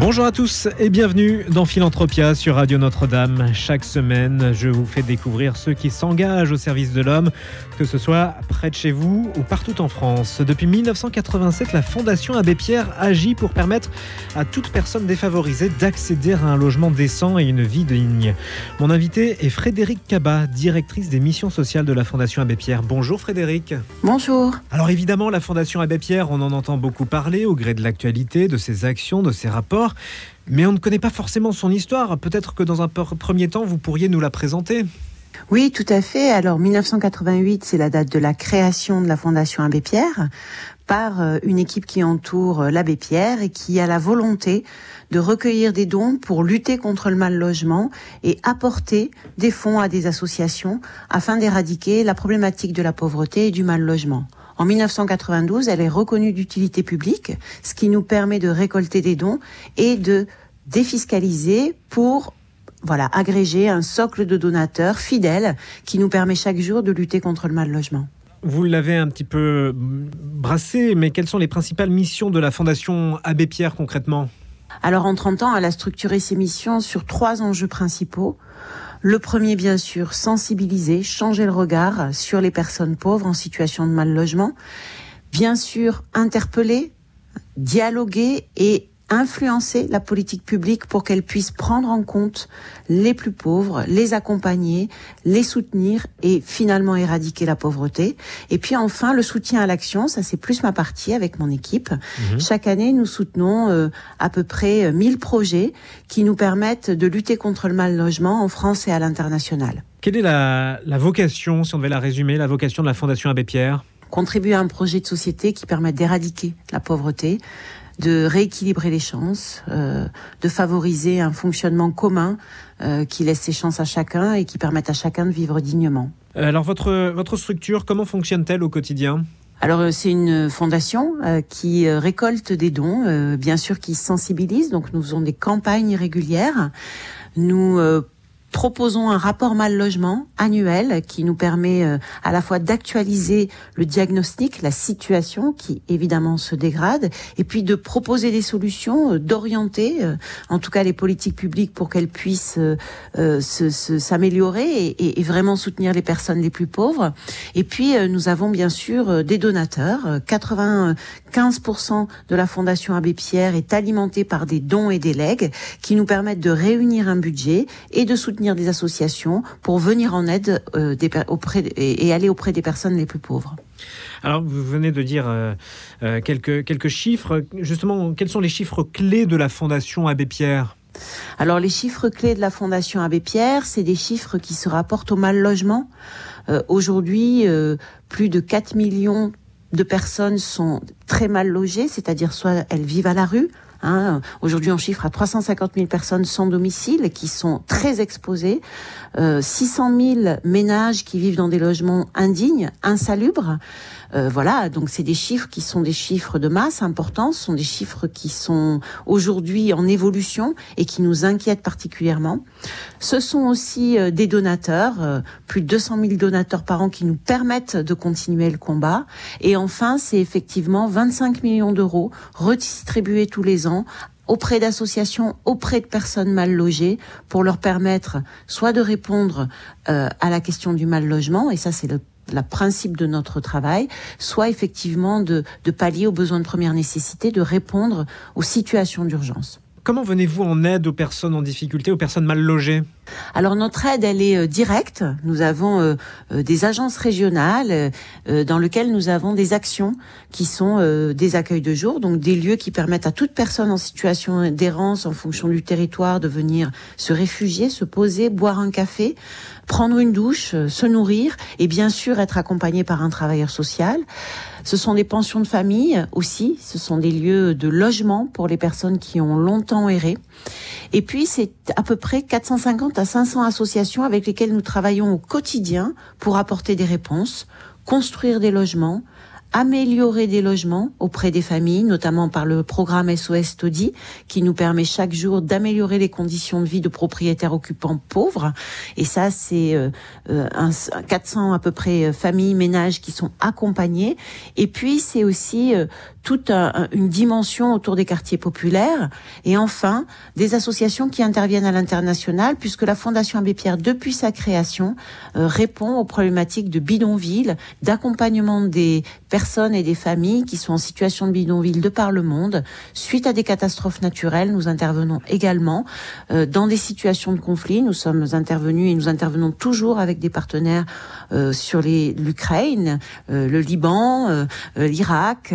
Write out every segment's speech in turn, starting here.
Bonjour à tous et bienvenue dans Philanthropia sur Radio Notre-Dame. Chaque semaine, je vous fais découvrir ceux qui s'engagent au service de l'homme, que ce soit près de chez vous ou partout en France. Depuis 1987, la Fondation Abbé Pierre agit pour permettre à toute personne défavorisée d'accéder à un logement décent et une vie digne. Mon invité est Frédéric Cabat, directrice des missions sociales de la Fondation Abbé Pierre. Bonjour Frédéric. Bonjour. Alors évidemment, la Fondation Abbé Pierre, on en entend beaucoup parler au gré de l'actualité, de ses actions, de ses rapports mais on ne connaît pas forcément son histoire. Peut-être que dans un premier temps, vous pourriez nous la présenter. Oui, tout à fait. Alors 1988, c'est la date de la création de la Fondation Abbé Pierre par euh, une équipe qui entoure euh, l'abbé Pierre et qui a la volonté de recueillir des dons pour lutter contre le mal logement et apporter des fonds à des associations afin d'éradiquer la problématique de la pauvreté et du mal logement. En 1992, elle est reconnue d'utilité publique, ce qui nous permet de récolter des dons et de défiscaliser pour voilà, agréger un socle de donateurs fidèles qui nous permet chaque jour de lutter contre le mal logement. Vous l'avez un petit peu brassé, mais quelles sont les principales missions de la Fondation Abbé Pierre concrètement? Alors en 30 ans, elle a structuré ses missions sur trois enjeux principaux. Le premier, bien sûr, sensibiliser, changer le regard sur les personnes pauvres en situation de mal logement. Bien sûr, interpeller, dialoguer et influencer la politique publique pour qu'elle puisse prendre en compte les plus pauvres, les accompagner, les soutenir et finalement éradiquer la pauvreté. Et puis enfin, le soutien à l'action, ça c'est plus ma partie avec mon équipe. Mhm. Chaque année, nous soutenons euh, à peu près 1000 projets qui nous permettent de lutter contre le mal logement en France et à l'international. Quelle est la, la vocation, si on devait la résumer, la vocation de la Fondation Abbé Pierre? Contribuer à un projet de société qui permette d'éradiquer la pauvreté, de rééquilibrer les chances, euh, de favoriser un fonctionnement commun euh, qui laisse ses chances à chacun et qui permette à chacun de vivre dignement. Euh, alors votre, votre structure, comment fonctionne-t-elle au quotidien? Alors c'est une fondation qui récolte des dons, bien sûr qui sensibilise. Donc nous faisons des campagnes régulières. Nous proposons un rapport mal logement annuel qui nous permet euh, à la fois d'actualiser le diagnostic, la situation qui évidemment se dégrade, et puis de proposer des solutions, euh, d'orienter euh, en tout cas les politiques publiques pour qu'elles puissent s'améliorer et, vraiment soutenir les personnes les plus pauvres. Et puis nous avons bien sûr des donateurs. 95% de la Fondation Abbé Pierre est alimentée par des dons et des legs qui nous permettent de réunir un budget et de soutenir des associations pour venir en aide euh, auprès, et, aller auprès des personnes les plus pauvres. Alors, vous venez de dire euh, euh, quelques, quelques chiffres. Justement, quels sont les chiffres clés de la Fondation Abbé Pierre? Alors les chiffres clés de la Fondation Abbé Pierre, c'est des chiffres qui se rapportent au mal logement. Aujourd'hui, plus de 4 millions de personnes sont très mal logées, c'est-à-dire soit elles vivent à la rue, Hein. Aujourd'hui, on chiffre à 350 000 personnes sans domicile qui sont très exposées. Euh, 600 000 ménages qui vivent dans des logements indignes, insalubres. Euh, voilà, donc c'est des chiffres qui sont des chiffres de masse importants, ce sont des chiffres qui sont aujourd'hui en évolution et qui nous inquiètent particulièrement. Ce sont aussi euh, des donateurs, euh, plus de 200 000 donateurs par an qui nous permettent de continuer le combat. Et enfin, c'est effectivement 25 millions d'euros redistribués tous les ans auprès d'associations, auprès de personnes mal logées, pour leur permettre soit de répondre à la question du mal logement, et ça c'est le principe de notre travail, soit effectivement de pallier aux besoins de première nécessité, de répondre aux situations d'urgence. Comment venez-vous en aide aux personnes en difficulté, aux personnes mal logées? Alors notre aide, elle est euh, directe. Nous avons euh, euh, des agences régionales dans lesquelles nous avons des actions qui sont des accueils de jour, donc des lieux qui permettent à toute personne en situation d'errance en fonction du territoire de venir se réfugier, se poser, boire un café, prendre une douche, se nourrir et bien sûr être accompagné par un travailleur social. Ce sont des pensions de famille aussi, ce sont des lieux de logement pour les personnes qui ont longtemps erré. Et puis c'est à peu près 450 450 à 500 associations avec lesquelles nous travaillons au quotidien pour apporter des réponses, construire des logements, améliorer des logements auprès des familles, notamment par le programme SOS Todi, qui nous permet chaque jour d'améliorer les conditions de vie de propriétaires occupants pauvres. Et ça, c'est euh, 400 euh, à peu près euh, familles, ménages qui sont accompagnés. Et puis, c'est aussi euh, toute une dimension autour des quartiers populaires. Et enfin, des associations qui interviennent à l'international, puisque la Fondation Abbé Pierre, depuis sa création, répond aux problématiques de bidonville, d'accompagnement des personnes et des familles qui sont en situation de bidonville de par le monde. Suite à des catastrophes naturelles, nous intervenons également dans des situations de conflit. Nous sommes intervenus et nous intervenons toujours avec des partenaires euh, sur l'Ukraine, euh, le Liban, euh, l'Irak.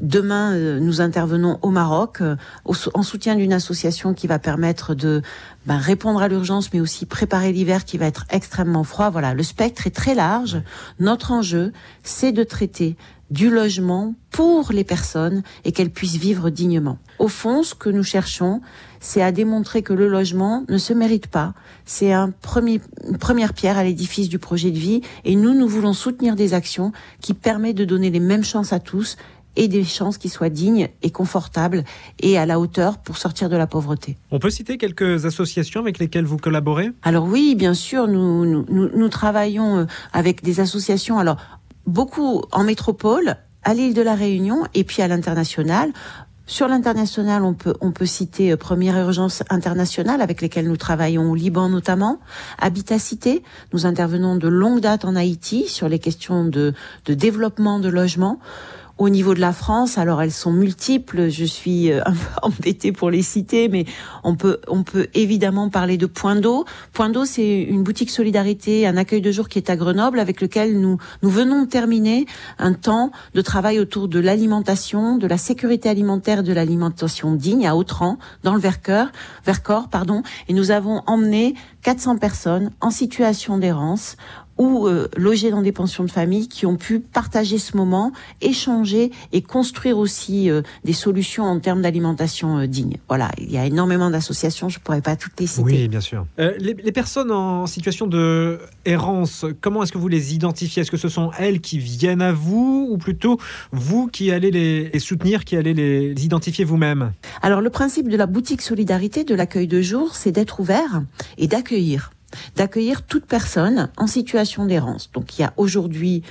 Demain, nous intervenons au Maroc en soutien d'une association qui va permettre de ben, répondre à l'urgence, mais aussi préparer l'hiver qui va être extrêmement froid. Voilà, le spectre est très large. Notre enjeu, c'est de traiter du logement pour les personnes et qu'elles puissent vivre dignement. Au fond, ce que nous cherchons, c'est à démontrer que le logement ne se mérite pas. C'est un premier, une première pierre à l'édifice du projet de vie et nous, nous voulons soutenir des actions qui permettent de donner les mêmes chances à tous et des chances qui soient dignes et confortables et à la hauteur pour sortir de la pauvreté. On peut citer quelques associations avec lesquelles vous collaborez? Alors oui, bien sûr, nous, nous, nous travaillons euh, avec des associations. Alors beaucoup en métropole, à l'île de la Réunion et puis à l'international. Sur l'international, on peut, on peut citer euh, Première Urgence Internationale avec lesquelles nous travaillons au Liban notamment, Habitat Cité. Nous intervenons de longue date en Haïti sur les questions de, de développement de logement. Au niveau de la France, alors elles sont multiples. Je suis euh, un peu embêtée pour les citer, mais on peut on peut évidemment parler de Point d'eau. Point d'eau, c'est une boutique solidarité, un accueil de jour qui est à Grenoble, avec lequel nous nous venons terminer un temps de travail autour de l'alimentation, de la sécurité alimentaire, de l'alimentation digne à Autran, dans le Vercors, Vercors, pardon. Et nous avons emmené 400 personnes en situation d'errance ou euh, logés dans des pensions de famille qui ont pu partager ce moment, échanger et construire aussi euh, des solutions en termes d'alimentation euh, digne. Voilà, il y a énormément d'associations, je ne pourrais pas toutes les citer. Oui, bien sûr. Les, les, personnes en situation de errance, comment est-ce que vous les identifiez? Est-ce que ce sont elles qui viennent à vous ou plutôt vous qui allez les, les soutenir, qui allez les identifier vous-même? Alors le principe de la boutique solidarité, de l'accueil de jour, c'est d'être ouvert et d'accueillir d'accueillir toute personne en situation d'errance. Donc il y a aujourd'hui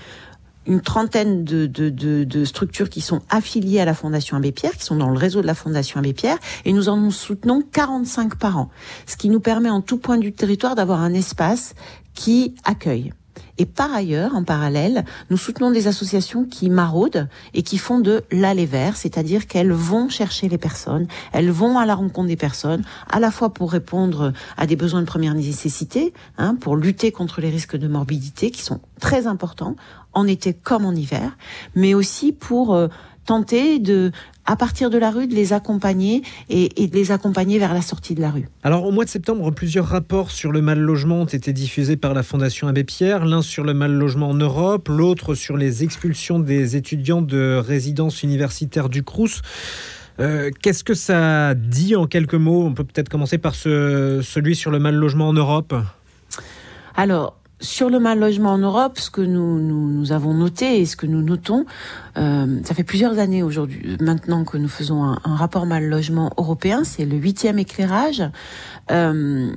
une trentaine de, structures qui sont affiliées à la Fondation Abbé Pierre, qui sont dans le réseau de la Fondation Abbé Pierre, et nous en soutenons 45 par an, ce qui nous permet en tout point du territoire d'avoir un espace qui accueille. Et par ailleurs, en parallèle, nous soutenons des associations qui maraudent et qui font de l'aller vers, c'est-à-dire qu'elles vont chercher les personnes, elles vont à la rencontre des personnes, à la fois pour répondre à des besoins de première nécessité, hein, pour lutter contre les risques de morbidité qui sont très importants en été comme en hiver, mais aussi pour euh, tenter de à partir de la rue, de les accompagner et, et, de les accompagner vers la sortie de la rue. Alors au mois de septembre, plusieurs rapports sur le mal logement ont été diffusés par la Fondation Abbé Pierre, l'un sur le mal logement en Europe, l'autre sur les expulsions des étudiants de résidence universitaire du Crous. Euh, Qu'est-ce que ça dit en quelques mots? On peut peut-être commencer par ce, celui sur le mal logement en Europe. Alors, sur le mal logement en Europe, ce que nous, nous, avons noté et ce que nous notons, euh, ça fait plusieurs années aujourd'hui, maintenant que nous faisons un, un rapport mal logement européen, c'est le huitième éclairage. Euh,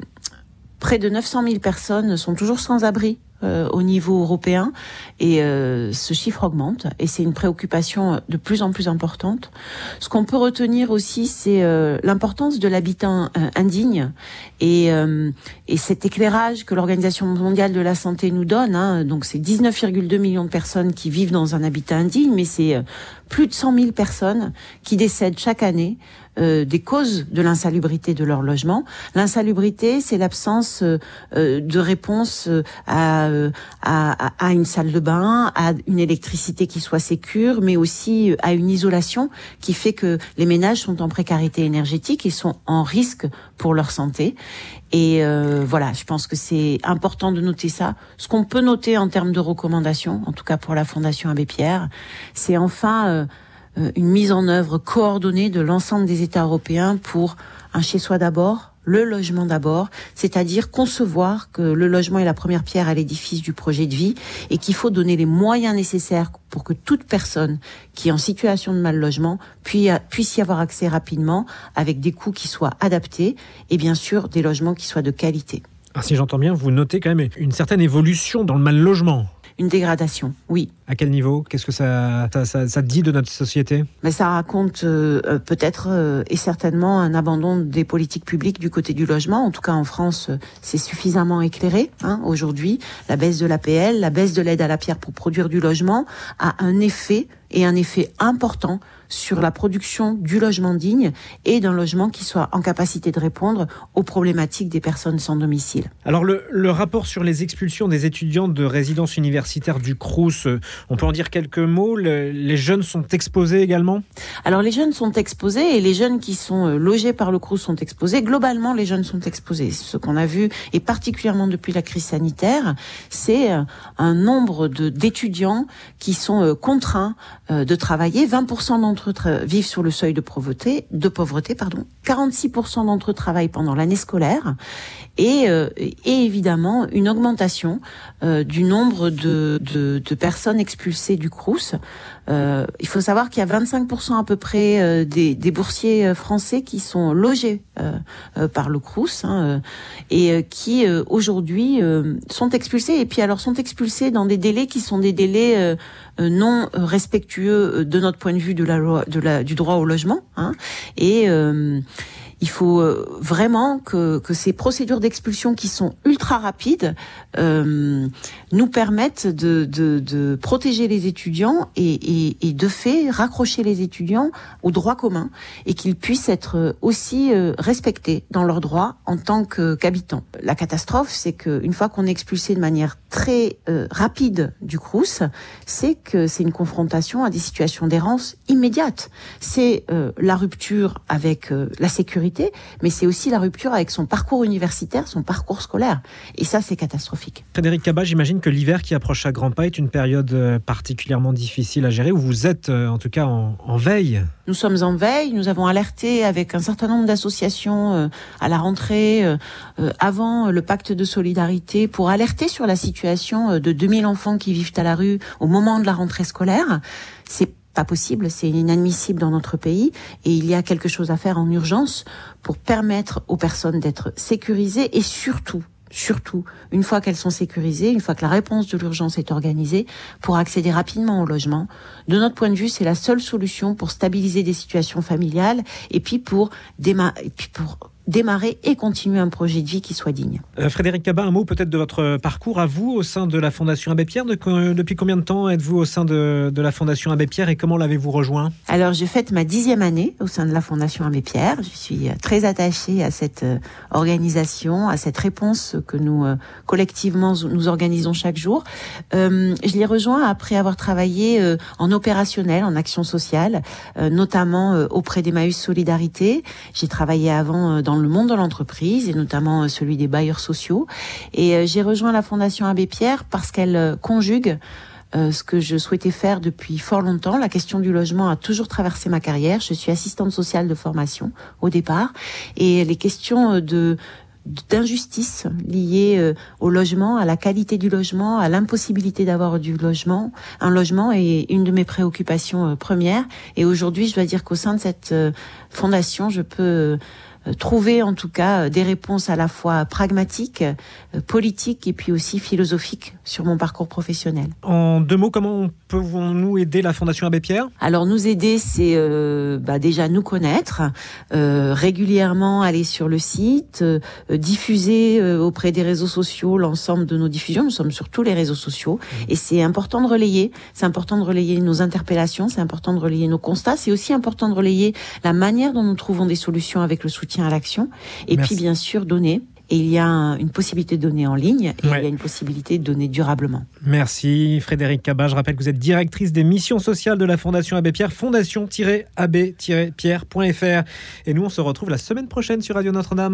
près de 900 000 personnes sont toujours sans abri euh, au niveau européen et euh, ce chiffre augmente et c'est une préoccupation de plus en plus importante. Ce qu'on peut retenir aussi, c'est euh, l'importance de l'habitat euh, indigne et, euh, et cet éclairage que l'Organisation mondiale de la santé nous donne. Hein, donc c'est 19,2 millions de personnes qui vivent dans un habitat indigne, mais c'est plus de 100 000 personnes qui décèdent chaque année euh, des causes de l'insalubrité de leur logement. L'insalubrité, c'est l'absence euh, de réponse à, à, à, une salle de bain, à une électricité qui soit sécure, mais aussi à une isolation qui fait que les ménages sont en précarité énergétique et sont en risque pour leur santé. Et euh, voilà, je pense que c'est important de noter ça. Ce qu'on peut noter en termes de recommandations, en tout cas pour la Fondation Abbé Pierre, c'est enfin euh, euh, une mise en œuvre coordonnée de l'ensemble des États européens pour un chez-soi d'abord, le logement d'abord, c'est-à-dire concevoir que le logement est la première pierre à l'édifice du projet de vie et qu'il faut donner les moyens nécessaires pour que toute personne qui est en situation de mal logement puisse y avoir accès rapidement avec des coûts qui soient adaptés et bien sûr des logements qui soient de qualité. Ah, si j'entends bien, vous notez quand même une certaine évolution dans le mal logement une dégradation, oui. À quel niveau Qu'est-ce que ça, ça, dit de notre société Mais Ça raconte euh, euh, peut-être euh, et certainement un abandon des politiques publiques du côté du logement. En tout cas, en France, c'est suffisamment éclairé. Hein, Aujourd'hui, la baisse de l'APL, la baisse de l'aide à la pierre pour produire du logement a un effet et un effet important sur la production du logement digne et d'un logement qui soit en capacité de répondre aux problématiques des personnes sans domicile. Alors le, rapport sur les expulsions des étudiants de résidence universitaire du Crous, euh, on peut en dire quelques mots Les jeunes sont exposés également Alors les jeunes sont exposés et les jeunes qui sont euh, logés par le Crous sont exposés. Globalement, les jeunes sont exposés. Ce qu'on a vu, et particulièrement depuis la crise sanitaire, c'est euh, un nombre d'étudiants qui sont contraints de travailler. 20% d'entre vivent sur le seuil de pauvreté, de pauvreté pardon. 46% d'entre eux travaillent pendant l'année scolaire et, euh, et, évidemment une augmentation euh, du nombre de, de, de, personnes expulsées du Crous. Euh, il faut savoir qu'il y a 25% à peu près euh, des, des, boursiers français qui sont logés par le Crous hein, et qui aujourd'hui sont expulsés et puis alors sont expulsés dans des délais qui sont des délais non respectueux de notre point de vue de la loi, de la, du droit au logement hein, et il faut euh, vraiment que, que ces procédures d'expulsion qui sont ultra rapides euh, nous permettent de, de, de, protéger les étudiants et, et, et, de fait raccrocher les étudiants au droit commun et qu'ils puissent être aussi euh, respectés dans leurs droits en tant qu'habitants. La catastrophe, c'est qu'une fois qu'on est expulsé de manière très euh, rapide du Crous, c'est que c'est une confrontation à des situations d'errance immédiate. C'est la rupture avec la sécurité mais c'est aussi la rupture avec son parcours universitaire, son parcours scolaire. Et ça, c'est catastrophique. Frédéric Cabat, j'imagine que l'hiver qui approche à grands pas est une période euh, particulièrement difficile à gérer, où vous êtes euh, en tout cas en, veille. Nous sommes en veille, nous avons alerté avec un certain nombre d'associations euh, à la rentrée, avant le pacte de solidarité, pour alerter sur la situation de 2000 enfants qui vivent à la rue au moment de la rentrée scolaire. C'est pas possible, c'est inadmissible dans notre pays. Et il y a quelque chose à faire en urgence pour permettre aux personnes d'être sécurisées et surtout surtout, une fois qu'elles sont sécurisées, une fois que la réponse de l'urgence est organisée, pour accéder rapidement au logement. De notre point de vue, c'est la seule solution pour stabiliser des situations familiales et puis pour, et puis pour démarrer et continuer un projet de vie qui soit digne. Euh, Frédéric Cabin, un mot peut-être de votre parcours à vous au sein de la Fondation Abbé Pierre. depuis combien de temps êtes-vous au sein de, la Fondation Abbé Pierre et comment l'avez-vous rejoint? Alors j'ai fait ma dixième année au sein de la Fondation Abbé Pierre. Je suis euh, très attachée à cette euh, organisation, à cette réponse que nous collectivement nous organisons chaque jour. je l'ai rejoint après avoir travaillé en opérationnel, en action sociale, notamment auprès d'Emmaüs Solidarité. J'ai travaillé avant dans le monde de l'entreprise et notamment euh, celui des bailleurs sociaux. Et euh, j'ai rejoint la Fondation Abbé Pierre parce qu'elle euh, conjugue ce que je souhaitais faire depuis fort longtemps. La question du logement a toujours traversé ma carrière. Je suis assistante sociale de formation au départ et les questions de d'injustice liées au logement, à la qualité du logement, à l'impossibilité d'avoir du logement. Un logement est une de mes préoccupations premières. Et aujourd'hui, je dois dire qu'au sein de cette fondation, je peux euh, trouver en tout cas euh, des réponses à la fois pragmatiques, euh, politiques et puis aussi philosophiques sur mon parcours professionnel. En deux mots, comment pouvons-nous aider la Fondation Abbé Pierre? Alors nous aider, c'est bah, déjà nous connaître, régulièrement aller sur le site, diffuser auprès des réseaux sociaux l'ensemble de nos diffusions. Nous sommes sur tous les réseaux sociaux mmh. et c'est important de relayer. C'est important de relayer nos interpellations, c'est important de relayer nos constats, c'est aussi important de relayer la manière dont nous trouvons des solutions avec le soutien à l'action. Et puis, bien sûr, donner. Et il y a une possibilité de donner en ligne et il y a une possibilité de donner durablement. Merci Frédéric Cabat. Je rappelle que vous êtes directrice des missions sociales de la Fondation Abbé Pierre, fondation-abbé-pierre.fr. Et nous, on se retrouve la semaine prochaine sur Radio Notre-Dame.